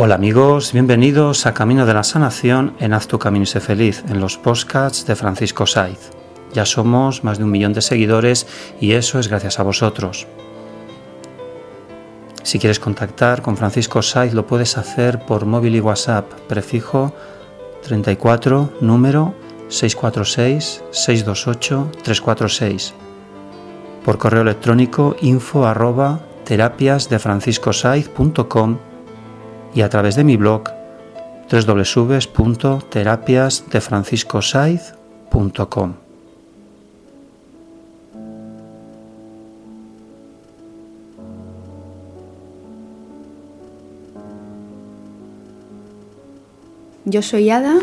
Hola amigos, bienvenidos a Camino de la Sanación en Haz tu Camino y sé feliz, en los podcasts de Francisco Saiz. Ya somos más de un millón de seguidores y eso es gracias a vosotros. Si quieres contactar con Francisco Saiz lo puedes hacer por móvil y WhatsApp, prefijo 34, número 646-628-346. Por correo electrónico info arroba y a través de mi blog www.terapiasdefranciscosaiz.com. Yo soy Ada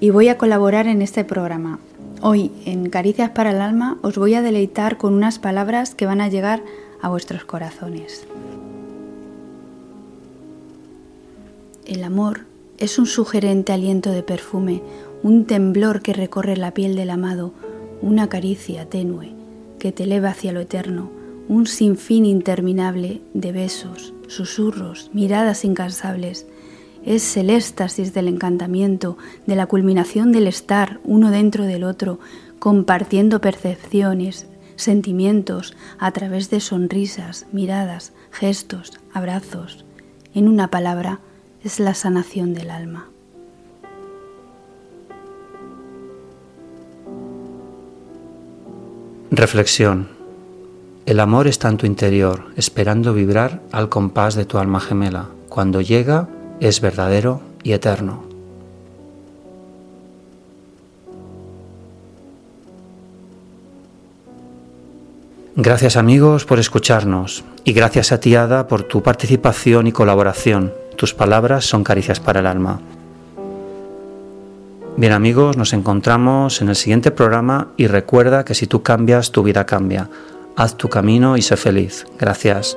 y voy a colaborar en este programa. Hoy, en Caricias para el Alma, os voy a deleitar con unas palabras que van a llegar a vuestros corazones. El amor es un sugerente aliento de perfume, un temblor que recorre la piel del amado, una caricia tenue que te eleva hacia lo eterno, un sinfín interminable de besos, susurros, miradas incansables. Es el éxtasis del encantamiento, de la culminación del estar uno dentro del otro, compartiendo percepciones, sentimientos a través de sonrisas, miradas, gestos, abrazos. En una palabra, es la sanación del alma. Reflexión. El amor está en tu interior, esperando vibrar al compás de tu alma gemela. Cuando llega, es verdadero y eterno. Gracias amigos por escucharnos y gracias a ti Ada por tu participación y colaboración. Tus palabras son caricias para el alma. Bien amigos, nos encontramos en el siguiente programa y recuerda que si tú cambias, tu vida cambia. Haz tu camino y sé feliz. Gracias.